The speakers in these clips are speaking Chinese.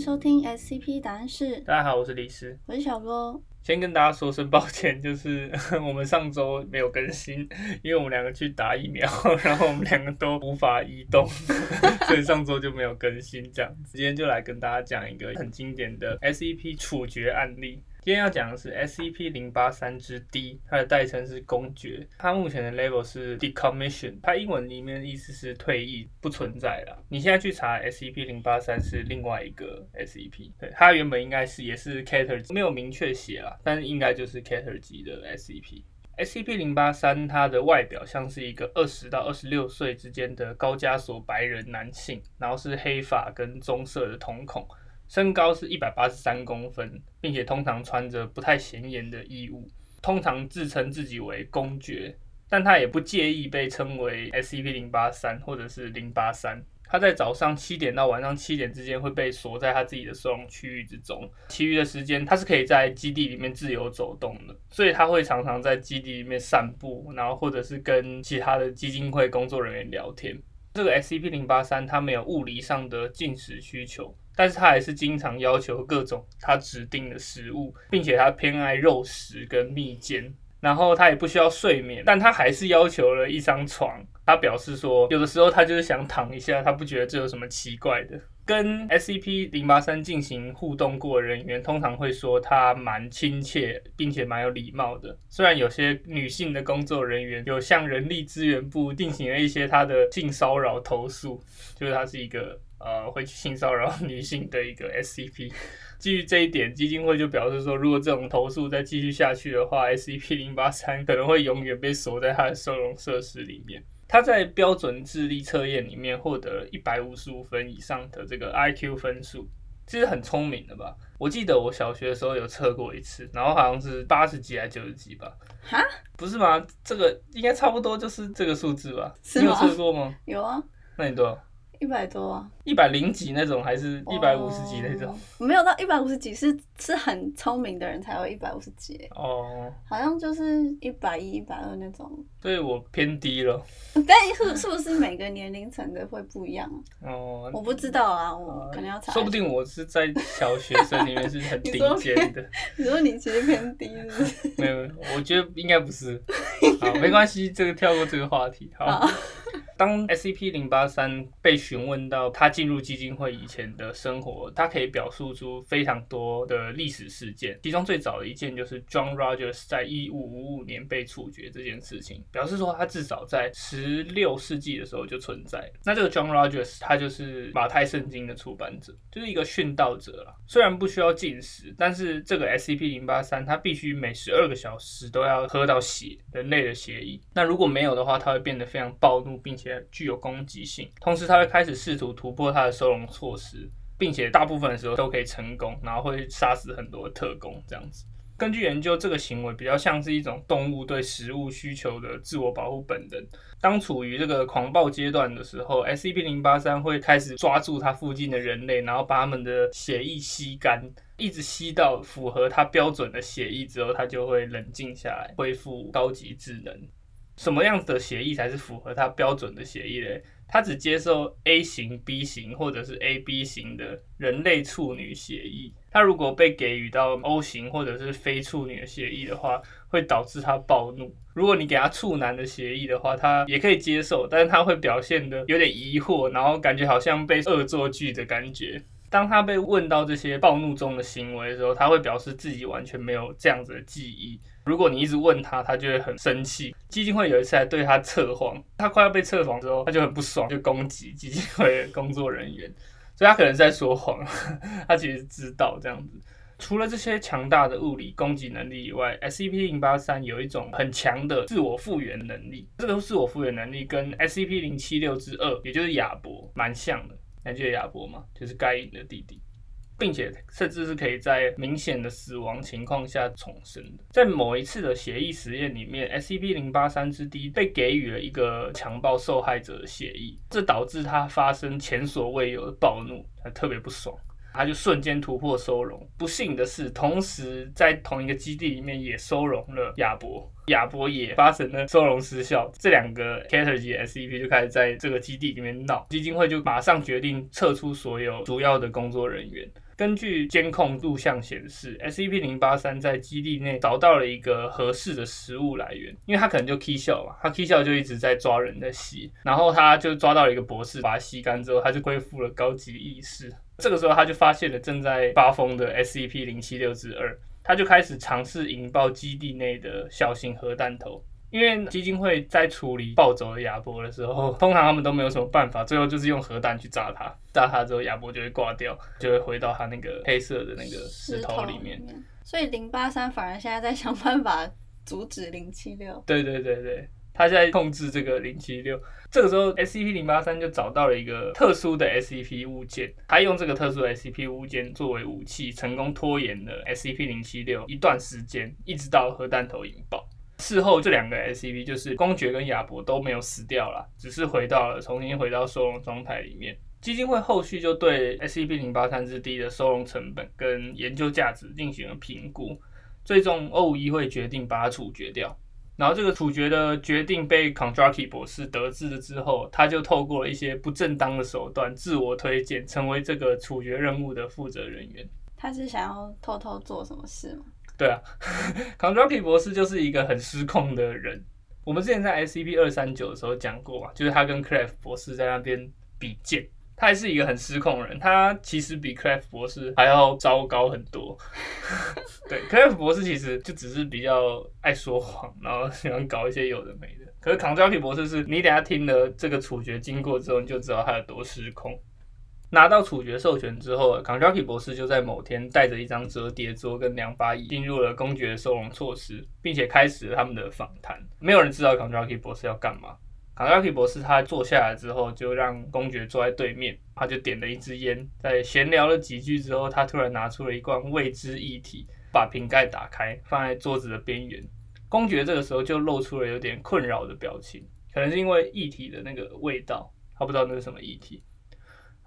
收听 SCP 答案室，大家好，我是李师。我是小罗。先跟大家说声抱歉，就是我们上周没有更新，因为我们两个去打疫苗，然后我们两个都无法移动，所以上周就没有更新。这样，今天就来跟大家讲一个很经典的 SCP 处决案例。今天要讲的是 SCP 零八三之 D，它的代称是公爵，它目前的 level 是 decommission，它英文里面意思是退役，不存在了。你现在去查 SCP 零八三是另外一个 SCP，对，它原本应该是也是 Cater，没有明确写啦，但是应该就是 Cater 级的 SCP。SCP 零八三它的外表像是一个二十到二十六岁之间的高加索白人男性，然后是黑发跟棕色的瞳孔。身高是一百八十三公分，并且通常穿着不太显眼的衣物，通常自称自己为公爵，但他也不介意被称为 SCP 零八三或者是零八三。他在早上七点到晚上七点之间会被锁在他自己的收容区域之中，其余的时间他是可以在基地里面自由走动的，所以他会常常在基地里面散步，然后或者是跟其他的基金会工作人员聊天。这个 SCP 零八三它没有物理上的进食需求。但是他还是经常要求各种他指定的食物，并且他偏爱肉食跟蜜饯，然后他也不需要睡眠，但他还是要求了一张床。他表示说，有的时候他就是想躺一下，他不觉得这有什么奇怪的。跟 SCP 零八三进行互动过人员通常会说他蛮亲切，并且蛮有礼貌的。虽然有些女性的工作人员有向人力资源部进行了一些他的性骚扰投诉，就是他是一个。呃，会去性骚扰女性的一个 SCP，基于这一点，基金会就表示说，如果这种投诉再继续下去的话，SCP 零八三可能会永远被锁在它的收容设施里面。他在标准智力测验里面获得一百五十五分以上的这个 IQ 分数，其实很聪明的吧？我记得我小学的时候有测过一次，然后好像是八十几还是九十几吧？哈？不是吗？这个应该差不多就是这个数字吧？你有测过吗？有啊。那你多少？一百多啊，一百零几那种，还是一百五十几那种？没有到一百五十几，是是很聪明的人才会一百五十几。哦，好像就是一百一、一百二那种。所以我偏低了。但是是不是每个年龄层的会不一样？哦，我不知道啊，我可能要查。说不定我是在小学生里面是很 顶尖的。你说你其实偏低是？没有，我觉得应该不是。好，没关系，这个跳过这个话题。好。当 SCP 零八三被询问到他进入基金会以前的生活，他可以表述出非常多的历史事件。其中最早的一件就是 John Rogers 在一五五五年被处决这件事情，表示说他至少在十六世纪的时候就存在。那这个 John Rogers 他就是马太圣经的出版者，就是一个殉道者了。虽然不需要进食，但是这个 SCP 零八三他必须每十二个小时都要喝到血，人类的血液。那如果没有的话，他会变得非常暴怒，并且。具有攻击性，同时他会开始试图突破他的收容措施，并且大部分时候都可以成功，然后会杀死很多特工这样子。根据研究，这个行为比较像是一种动物对食物需求的自我保护本能。当处于这个狂暴阶段的时候，SCP 零八三会开始抓住它附近的人类，然后把他们的血液吸干，一直吸到符合它标准的血液之后，它就会冷静下来，恢复高级智能。什么样子的协议才是符合他标准的协议嘞？他只接受 A 型、B 型或者是 AB 型的人类处女协议。他如果被给予到 O 型或者是非处女的协议的话，会导致他暴怒。如果你给他处男的协议的话，他也可以接受，但是他会表现的有点疑惑，然后感觉好像被恶作剧的感觉。当他被问到这些暴怒中的行为的时候，他会表示自己完全没有这样子的记忆。如果你一直问他，他就会很生气。基金会有一次还对他测谎，他快要被测谎之后，他就很不爽，就攻击基金会的工作人员。所以他可能在说谎，他其实知道这样子。除了这些强大的物理攻击能力以外，SCP 零八三有一种很强的自我复原能力。这个自我复原能力跟 SCP 零七六之二，也就是亚伯，蛮像的。还记得亚伯吗？就是该隐的弟弟，并且甚至是可以在明显的死亡情况下重生的。在某一次的协议实验里面，SCP 零八三之 D 被给予了一个强暴受害者的协议，这导致他发生前所未有的暴怒，他特别不爽。他就瞬间突破收容，不幸的是，同时在同一个基地里面也收容了亚伯，亚伯也发生了收容失效，这两个 Cater 级 SCP 就开始在这个基地里面闹，基金会就马上决定撤出所有主要的工作人员。根据监控录像显示，SCP 零八三在基地内找到了一个合适的食物来源，因为他可能就 K 笑嘛，他 K 笑就一直在抓人在吸，然后他就抓到了一个博士，把它吸干之后，他就恢复了高级意识。这个时候他就发现了正在发疯的 SCP 零七六之二，他就开始尝试引爆基地内的小型核弹头。因为基金会在处理暴走的亚伯的时候，通常他们都没有什么办法，最后就是用核弹去炸他，炸他之后亚伯就会挂掉，就会回到他那个黑色的那个石头里面。所以零八三反而现在在想办法阻止零七六。对对对对，他现在控制这个零七六。这个时候 SCP 零八三就找到了一个特殊的 SCP 物件，他用这个特殊的 SCP 物件作为武器，成功拖延了 SCP 零七六一段时间，一直到核弹头引爆。事后，这两个 SCP 就是公爵跟亚伯都没有死掉了，只是回到了重新回到收容状态里面。基金会后续就对 SCP 零八三之 D 的收容成本跟研究价值进行了评估，最终 O 五一会决定把它处决掉。然后这个处决的决定被 c o n d r a k i 博士得知了之后，他就透过一些不正当的手段自我推荐，成为这个处决任务的负责人员。他是想要偷偷做什么事吗？对啊 c o n d r a k i 博士就是一个很失控的人。我们之前在 SCP 二三九的时候讲过嘛，就是他跟 c r a f t 博士在那边比剑，他还是一个很失控的人。他其实比 c r a f t 博士还要糟糕很多。对 c r a f t 博士其实就只是比较爱说谎，然后喜欢搞一些有的没的。可是 c o n d r a k i 博士是你等下听了这个处决经过之后，你就知道他有多失控。拿到处决授权之后 k a n j a k i 博士就在某天带着一张折叠桌跟两把椅进入了公爵的收容措施，并且开始了他们的访谈。没有人知道 k a n j a k i 博士要干嘛。k a n j a k i 博士他坐下来之后，就让公爵坐在对面，他就点了一支烟。在闲聊了几句之后，他突然拿出了一罐未知液体，把瓶盖打开，放在桌子的边缘。公爵这个时候就露出了有点困扰的表情，可能是因为液体的那个味道，他不知道那是什么液体。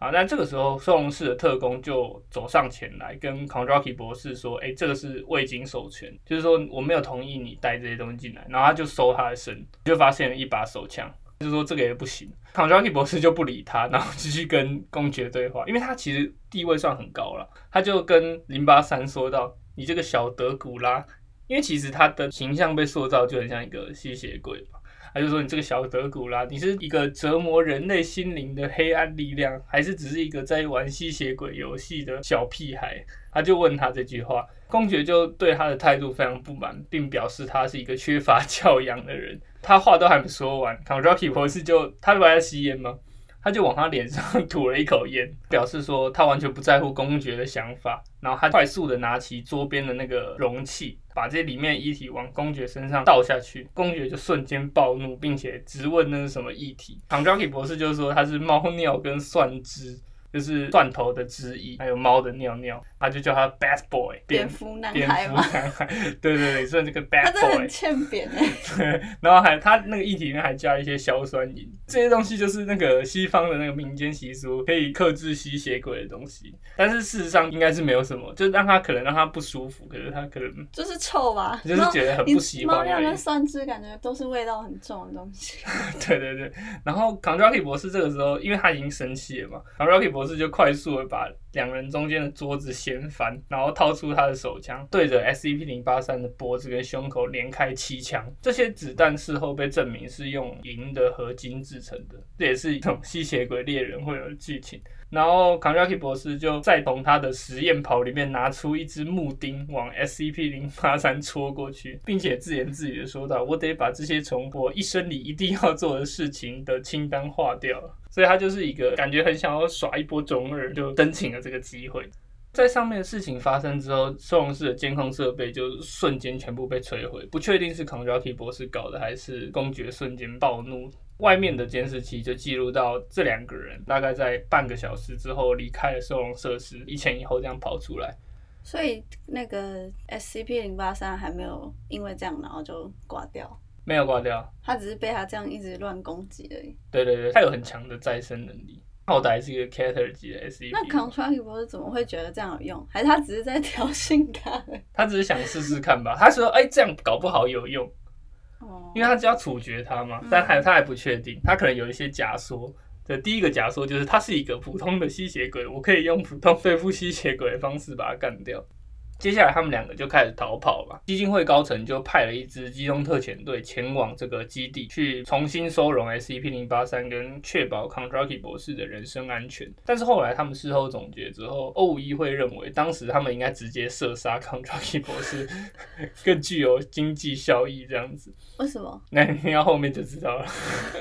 啊！那这个时候，收容室的特工就走上前来，跟 c o n d r a k i 博士说：“哎，这个是未经授权，就是说我没有同意你带这些东西进来。”然后他就搜他的身，就发现了一把手枪，就说这个也不行。c o n d r a k i 博士就不理他，然后继续跟公爵对话，因为他其实地位算很高了。他就跟零八三说道：“你这个小德古拉，因为其实他的形象被塑造就很像一个吸血鬼嘛。”他就说：“你这个小德古拉，你是一个折磨人类心灵的黑暗力量，还是只是一个在玩吸血鬼游戏的小屁孩？”他就问他这句话，公爵就对他的态度非常不满，并表示他是一个缺乏 教养的人。他话都还没说完 c o n r a k i 博士就他不在吸烟吗？他就往他脸上 吐了一口烟，表示说他完全不在乎公爵的想法。然后他快速的拿起桌边的那个容器，把这里面液体往公爵身上倒下去。公爵就瞬间暴怒，并且质问那是什么液体。唐 j a k 博士就说他是猫尿跟蒜汁。就是断头的之一，还有猫的尿尿，他就叫他 bad boy，蝙蝠男孩嘛。对对对，所以这个 bad boy。他很欠扁哎。对，然后还他那个液体里面还加一些硝酸银，这些东西就是那个西方的那个民间习俗，可以克制吸血鬼的东西。但是事实上应该是没有什么，就是让他可能让他不舒服，可是他可能就是臭吧，就是觉得很不喜欢。猫尿跟蒜汁感觉都是味道很重的东西。对对对，然后 c o n d r a k i 博士这个时候，因为他已经生气了嘛 c o n d r a k i 博士就快速的把两人中间的桌子掀翻，然后掏出他的手枪，对着 SCP 零八三的脖子跟胸口连开七枪。这些子弹事后被证明是用银的合金制成的，这也是一种吸血鬼猎人会有的剧情。然后 k a n a k i 博士就再从他的实验袍里面拿出一支木钉，往 SCP 零八三戳过去，并且自言自语的说道：“我得把这些从我一生里一定要做的事情的清单划掉。”所以他就是一个感觉很想要耍一波中二，就申请了这个机会。在上面的事情发生之后，收容室的监控设备就瞬间全部被摧毁，不确定是 k a n r a k i 博士搞的，还是公爵瞬间暴怒。外面的监视器就记录到这两个人大概在半个小时之后离开了收容设施，一前一后这样跑出来。所以那个 SCP 零八三还没有因为这样然后就挂掉，没有挂掉，他只是被他这样一直乱攻击而已。对对对，他有很强的再生能力，好歹是一个 Cater 级的 SCP。那 c o n t r a k 博士怎么会觉得这样有用？还是他只是在挑衅他？他只是想试试看吧。他说：“哎，这样搞不好有用。”因为他只要处决他嘛，但还他还不确定，他可能有一些假说，的第一个假说就是他是一个普通的吸血鬼，我可以用普通对付吸血鬼的方式把他干掉。接下来他们两个就开始逃跑嘛。基金会高层就派了一支机动特遣队前往这个基地，去重新收容 SCP 零八三，跟确保 c o n t r a k i 博士的人身安全。但是后来他们事后总结之后，欧五一会认为当时他们应该直接射杀 c o n t r a k i 博士，更具有经济效益。这样子，为什么？那你要后面就知道了。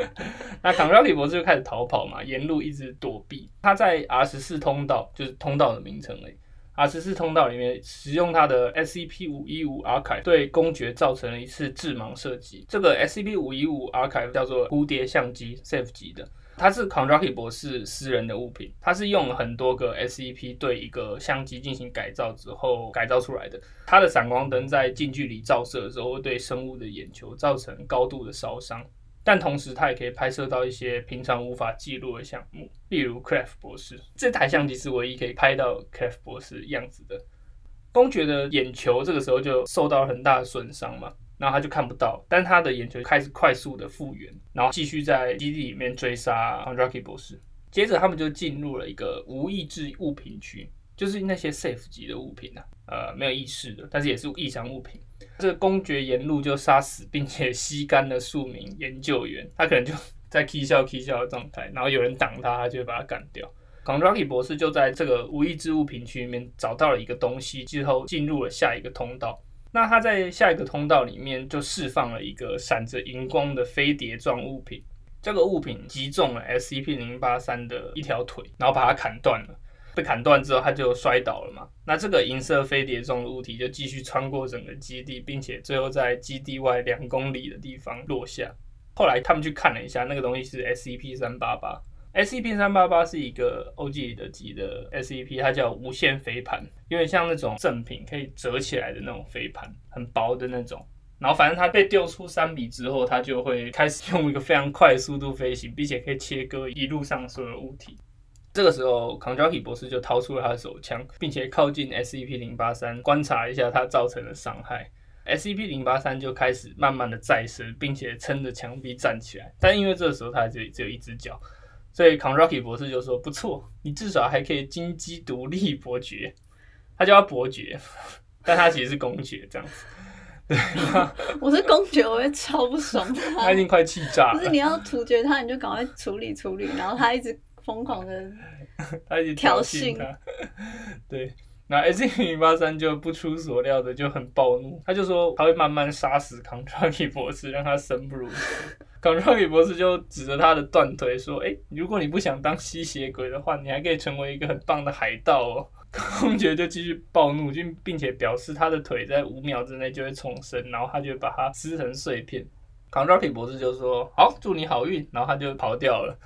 那 c o n t r a k i 博士就开始逃跑嘛，沿路一直躲避。他在 R 十四通道，就是通道的名称诶。R 十四通道里面使用它的 SCP 五一五 Archive 对公爵造成了一次致盲射击。这个 SCP 五一五 Archive 叫做蝴蝶相机 Safe 级的，它是 c o n r a k i 博士私人的物品。它是用了很多个 SCP 对一个相机进行改造之后改造出来的。它的闪光灯在近距离照射的时候，会对生物的眼球造成高度的烧伤。但同时，它也可以拍摄到一些平常无法记录的项目，例如 Craft 博士这台相机是唯一可以拍到 Craft 博士样子的。公爵的眼球这个时候就受到了很大的损伤嘛，然后他就看不到，但他的眼球开始快速的复原，然后继续在基地里面追杀 Rocky 博士。接着，他们就进入了一个无意志物品区，就是那些 Safe 级的物品啊，呃，没有意识的，但是也是异常物品。这个公爵沿路就杀死并且吸干了数名研究员，他可能就在 k 笑 k 笑的状态，然后有人挡他，他就会把他干掉。c o n r a k i 博士就在这个无意之物品区里面找到了一个东西，之后进入了下一个通道。那他在下一个通道里面就释放了一个闪着荧光的飞碟状物品，这个物品击中了 SCP 零八三的一条腿，然后把它砍断了。被砍断之后，他就摔倒了嘛。那这个银色飞碟状的物体就继续穿过整个基地，并且最后在基地外两公里的地方落下。后来他们去看了一下，那个东西是 SCP 三八八。SCP 三八八是一个 OG 的级的 SCP，它叫无限飞盘，有点像那种赠品可以折起来的那种飞盘，很薄的那种。然后反正它被丢出三米之后，它就会开始用一个非常快速度飞行，并且可以切割一路上所有物体。这个时候 c o n j a k i 博士就掏出了他的手枪，并且靠近 SCP 零八三，观察一下它造成的伤害。SCP 零八三就开始慢慢的再生，并且撑着墙壁站起来。但因为这个时候它只只有一只脚，所以 c o n j a k i 博士就说：“不错，你至少还可以金鸡独立伯爵。”他叫他伯爵，但他其实是公爵这样子。对，我是公爵，我会超不爽他已经快气炸了。不是你要处决他，你就赶快处理处理，然后他一直。疯狂的，他一直挑衅他，对，那 S 零八三就不出所料的就很暴怒，他就说他会慢慢杀死 c o n r i 博士，让他生不如死。c o n r i 博士就指着他的断腿说：“哎，如果你不想当吸血鬼的话，你还可以成为一个很棒的海盗哦。” 公爵就继续暴怒，并并且表示他的腿在五秒之内就会重生，然后他就把它撕成碎片。c o n r i 博士就说：“好，祝你好运。”然后他就跑掉了。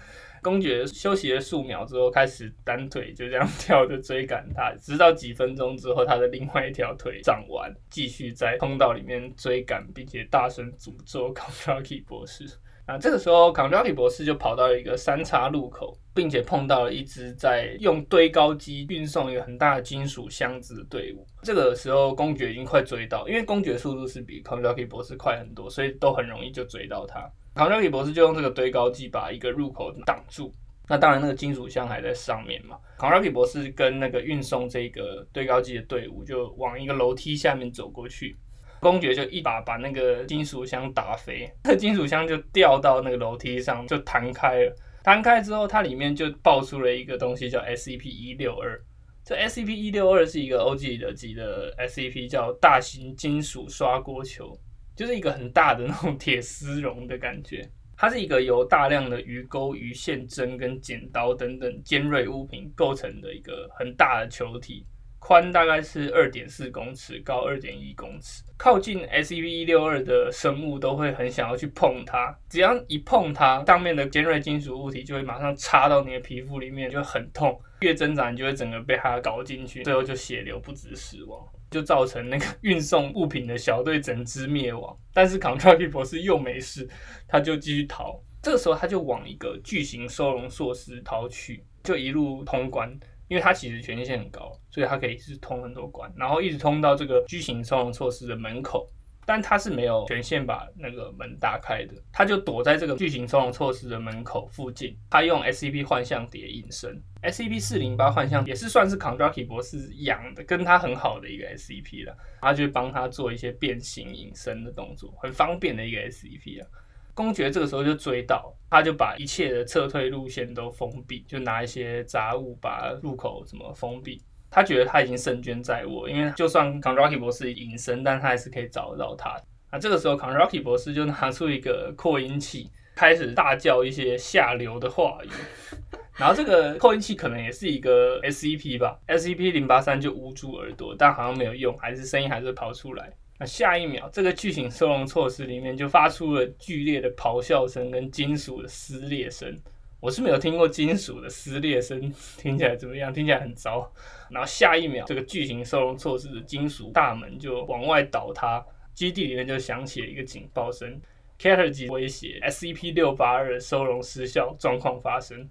公爵休息了数秒之后，开始单腿就这样 跳着追赶他，直到几分钟之后，他的另外一条腿长完，继续在通道里面追赶，并且大声诅咒 c o n t r a k i 博士。啊，这个时候 c o n t r a k i 博士就跑到了一个三叉路口，并且碰到了一支在用堆高机运送一个很大的金属箱子的队伍。这个时候，公爵已经快追到，因为公爵速度是比 c o n t r a k i 博士快很多，所以都很容易就追到他。唐纳里博士就用这个堆高机把一个入口挡住，那当然那个金属箱还在上面嘛。唐纳里博士跟那个运送这个堆高机的队伍就往一个楼梯下面走过去，公爵就一把把那个金属箱打飞，那金属箱就掉到那个楼梯上就弹开了。弹开之后，它里面就爆出了一个东西叫 SCP 一六二。这 SCP 一六二是一个 OG 的级的 SCP，叫大型金属刷锅球。就是一个很大的那种铁丝绒的感觉，它是一个由大量的鱼钩、鱼线、针跟剪刀等等尖锐物品构成的一个很大的球体，宽大概是二点四公尺，高二点一公尺。靠近 SEV 一六二的生物都会很想要去碰它，只要一碰它，上面的尖锐金属物体就会马上插到你的皮肤里面，就很痛。越挣扎，你就会整个被它搞进去，最后就血流不止，死亡。就造成那个运送物品的小队整支灭亡，但是 c o n t r a k i 博士又没事，他就继续逃。这个时候他就往一个巨型收容设施逃去，就一路通关，因为他其实权限很高，所以他可以是通很多关，然后一直通到这个巨型收容设施的门口。但他是没有权限把那个门打开的，他就躲在这个巨型收容措施的门口附近，他用 SCP 幻象碟隐身。SCP 四零八幻象也是算是 Kondraki 博士养的，跟他很好的一个 SCP 了，他就帮他做一些变形隐身的动作，很方便的一个 SCP 啊。公爵这个时候就追到，他就把一切的撤退路线都封闭，就拿一些杂物把入口什么封闭。他觉得他已经胜券在握，因为就算 Kondraki 博士隐身，但他还是可以找得到他。那，这个时候 Kondraki 博士就拿出一个扩音器，开始大叫一些下流的话语。然后这个扩音器可能也是一个 SCP 吧，SCP 零八三就捂住耳朵，但好像没有用，还是声音还是跑出来。那下一秒，这个巨型收容措施里面就发出了剧烈的咆哮声跟金属的撕裂声。我是没有听过金属的撕裂声，听起来怎么样？听起来很糟。然后下一秒，这个巨型收容措施的金属大门就往外倒塌，基地里面就响起了一个警报声 c a t e r 级威胁，SCP 六八二收容失效状况发生。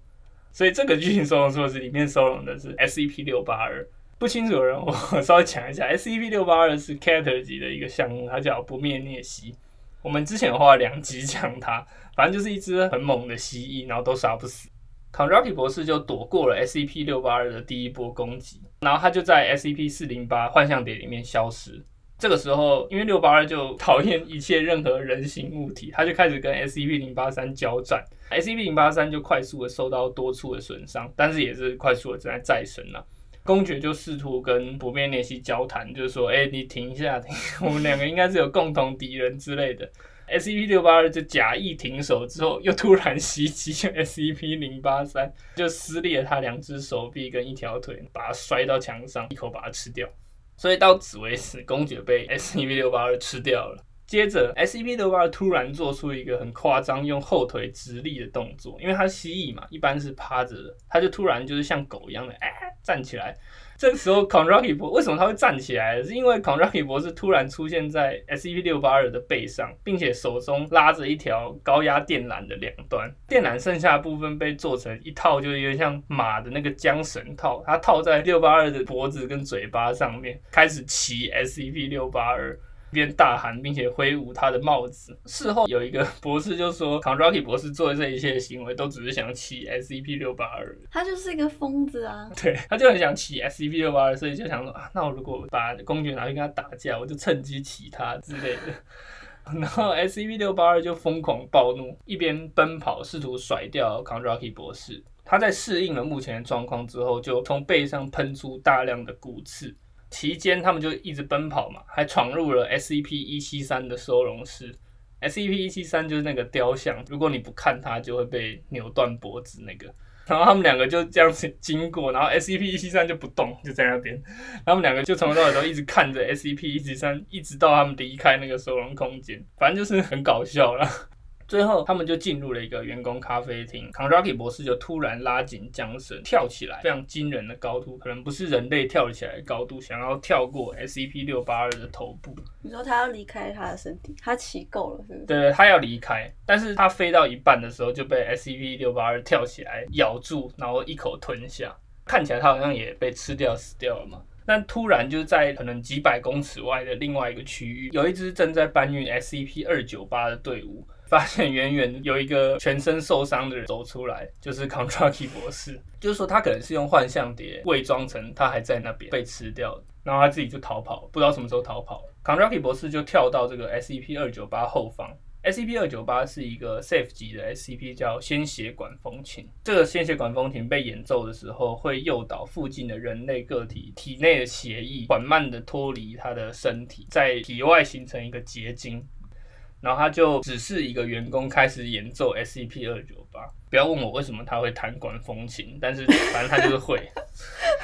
所以这个巨型收容措施里面收容的是 SCP 六八二。不清楚的人，我稍微讲一下，SCP 六八二是 Cater 级的一个项目，它叫不灭颞蜥。我们之前花了两集讲它，反正就是一只很猛的蜥蜴，然后都杀不死。Kondraki 博士就躲过了 SCP 六八二的第一波攻击，然后他就在 SCP 四零八幻象碟里面消失。这个时候，因为六八二就讨厌一切任何人形物体，他就开始跟 SCP 零八三交战，SCP 零八三就快速的受到多处的损伤，但是也是快速的正在再生了。公爵就试图跟不灭联系交谈，就是说，哎，你停一下，停，我们两个应该是有共同敌人之类的。S.E.P. 六八二就假意停手之后，又突然袭击 S.E.P. 零八三，就撕裂了他两只手臂跟一条腿，把他摔到墙上，一口把他吃掉。所以到此为止，公爵被 S.E.P. 六八二吃掉了。接着，S.E.P. 六八二突然做出一个很夸张，用后腿直立的动作，因为它蜥蜴嘛，一般是趴着的，它就突然就是像狗一样的哎站起来。这时候 c o n r a k i 博为什么他会站起来？是因为 c o n r a k i 博士突然出现在 SEP 六八二的背上，并且手中拉着一条高压电缆的两端，电缆剩下的部分被做成一套，就有点像马的那个缰绳套，它套在六八二的脖子跟嘴巴上面，开始骑 SEP 六八二。边大喊，并且挥舞他的帽子。事后有一个博士就说 c o n r a k i 博士做的这一切行为都只是想骑 SCP 六八二。他就是一个疯子啊！对，他就很想骑 SCP 六八二，所以就想说啊，那我如果把公爵拿去跟他打架，我就趁机骑他之类的。然后 SCP 六八二就疯狂暴怒，一边奔跑试图甩掉 c o n r a k i 博士。他在适应了目前的状况之后，就从背上喷出大量的骨刺。期间，他们就一直奔跑嘛，还闯入了 SCP 一七三的收容室。SCP 一七三就是那个雕像，如果你不看它，就会被扭断脖子那个。然后他们两个就这样子经过，然后 SCP 一七三就不动，就在那边。他们两个就从头到尾都一直看着 SCP 一七三，一直到他们离开那个收容空间。反正就是很搞笑了。最后，他们就进入了一个员工咖啡厅。Kondraki 博士就突然拉紧缰绳，跳起来，非常惊人的高度，可能不是人类跳起来的高度，想要跳过 SCP 六八二的头部。你说他要离开他的身体，他骑够了，是不是？对，他要离开，但是他飞到一半的时候就被 SCP 六八二跳起来咬住，然后一口吞下。看起来他好像也被吃掉死掉了嘛。但突然就在可能几百公尺外的另外一个区域，有一支正在搬运 SCP 二九八的队伍。发现远远有一个全身受伤的人走出来，就是 Konraki 博士。就是说他可能是用幻象碟伪装成他还在那边被吃掉，然后他自己就逃跑，不知道什么时候逃跑。Konraki 博士就跳到这个 SCP 二九八后方。SCP 二九八是一个 Safe 级的 SCP，叫鲜血管风琴。这个鲜血管风琴被演奏的时候，会诱导附近的人类个体体内的血液缓慢的脱离他的身体，在体外形成一个结晶。然后他就只是一个员工开始演奏 SCP 二九八，不要问我为什么他会弹管风琴，但是反正他就是会。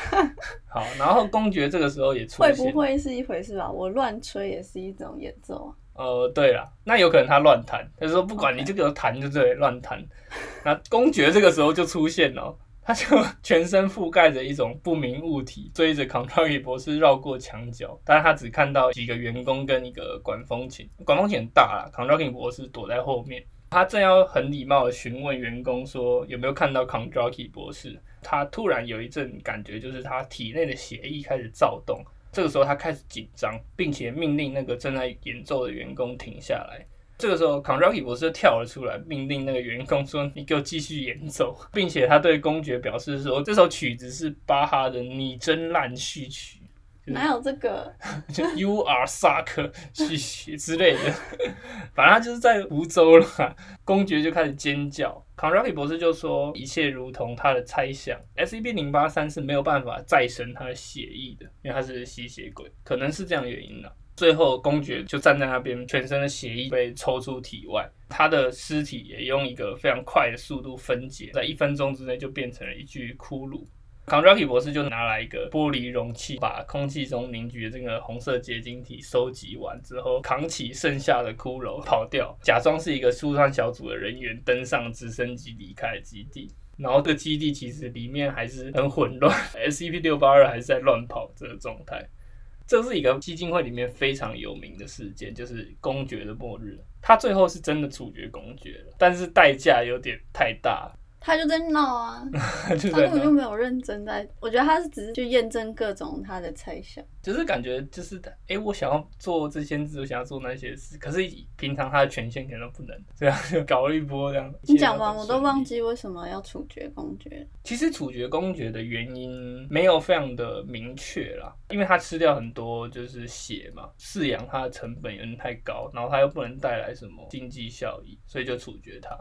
好，然后公爵这个时候也出现。会不会是一回事吧？我乱吹也是一种演奏啊。呃，对了，那有可能他乱弹，他说不管你就给我弹就对，乱弹。那公爵这个时候就出现了。他就 全身覆盖着一种不明物体，追着 Kondraki 博士绕过墙角，但是他只看到几个员工跟一个管风琴，管风琴很大啦 Kondraki 博士躲在后面，他正要很礼貌的询问员工说有没有看到 Kondraki 博士，他突然有一阵感觉，就是他体内的血液开始躁动，这个时候他开始紧张，并且命令那个正在演奏的员工停下来。这个时候 c o n r a k i 博士跳了出来，命令那个员工说：“你给我继续演奏。”并且他对公爵表示说：“这首曲子是巴哈的拟真烂序曲。”哪有这个？就 You are suck 去之类的，反正他就是在福州了。公爵就开始尖叫。c o n r a k i 博士就说：“一切如同他的猜想，SCP 零八三是没有办法再生他的血液的，因为他是吸血鬼，可能是这样原因的。”最后，公爵就站在那边，全身的血液被抽出体外，他的尸体也用一个非常快的速度分解，在一分钟之内就变成了一具骷髅。c o n r a k i 博士就拿来一个玻璃容器，把空气中凝聚的这个红色结晶体收集完之后，扛起剩下的骷髅跑掉，假装是一个疏散小组的人员，登上直升机离开基地。然后这个基地其实里面还是很混乱，SCP 六八二还是在乱跑这个状态。这是一个基金会里面非常有名的事件，就是公爵的末日。他最后是真的处决公爵了，但是代价有点太大。他就在闹啊，他根本就没有认真在。我觉得他是只是去验证各种他的猜想，就是感觉就是哎，我想要做这些事，我想要做那些事，可是平常他的权限可能都不能，这样就搞了一波这样。你讲完我都忘记为什么要处决公爵。其实处决公爵的原因没有非常的明确啦，因为他吃掉很多就是血嘛，饲养他的成本有点太高，然后他又不能带来什么经济效益，所以就处决他。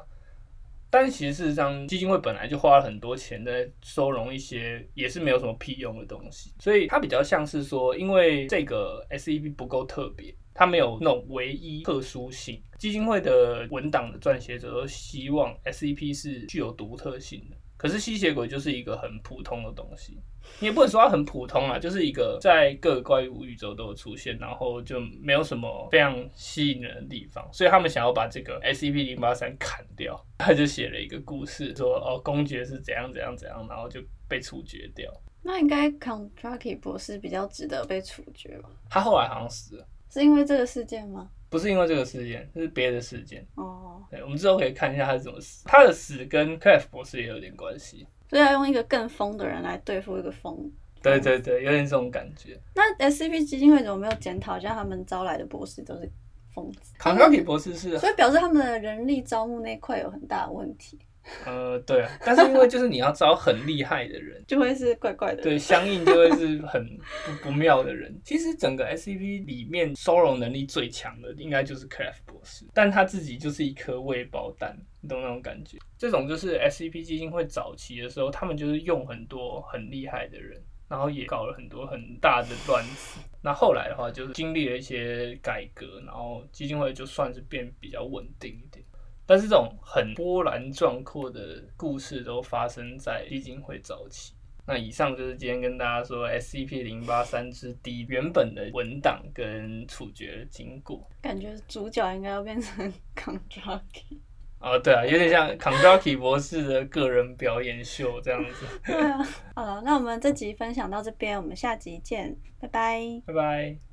但其实事实上，基金会本来就花了很多钱在收容一些也是没有什么屁用的东西，所以它比较像是说，因为这个 SEP 不够特别，它没有那种唯一特殊性。基金会的文档的撰写者都希望 SEP 是具有独特性的。可是吸血鬼就是一个很普通的东西，你也不能说它很普通啊，就是一个在各个怪物宇宙都有出现，然后就没有什么非常吸引人的地方，所以他们想要把这个 SCP 零八三砍掉，他就写了一个故事，说哦公爵是怎样怎样怎样，然后就被处决掉。那应该 c i 博士比较值得被处决吧？他后来好像死了，是因为这个事件吗？不是因为这个事件，是别的事件。哦，对，我们之后可以看一下他是怎么死。他的死跟 Cliff 博士也有点关系，所以要用一个更疯的人来对付一个疯。对对对，有点这种感觉。那 SCP 基金会怎么没有检讨一下他们招来的博士都是疯子？康康皮博士是，所以表示他们的人力招募那块有很大的问题。呃，对，啊但是因为就是你要招很厉害的人，就会是怪怪的，对，相应就会是很不不妙的人。其实整个 SCP 里面收容能力最强的，应该就是 c f 博士，但他自己就是一颗未爆弹，你懂那种感觉？这种就是 SCP 基金会早期的时候，他们就是用很多很厉害的人，然后也搞了很多很大的乱子。那后来的话，就是经历了一些改革，然后基金会就算是变比较稳定一点。但是这种很波澜壮阔的故事都发生在基金会早期。那以上就是今天跟大家说 SCP 零八三之 D 原本的文档跟处决经过。感觉主角应该要变成 k o n d r a k i 哦，对啊，有点像 k o n d r a k i 博士的个人表演秀这样子。对啊，好了，那我们这集分享到这边，我们下集见，拜拜，拜拜。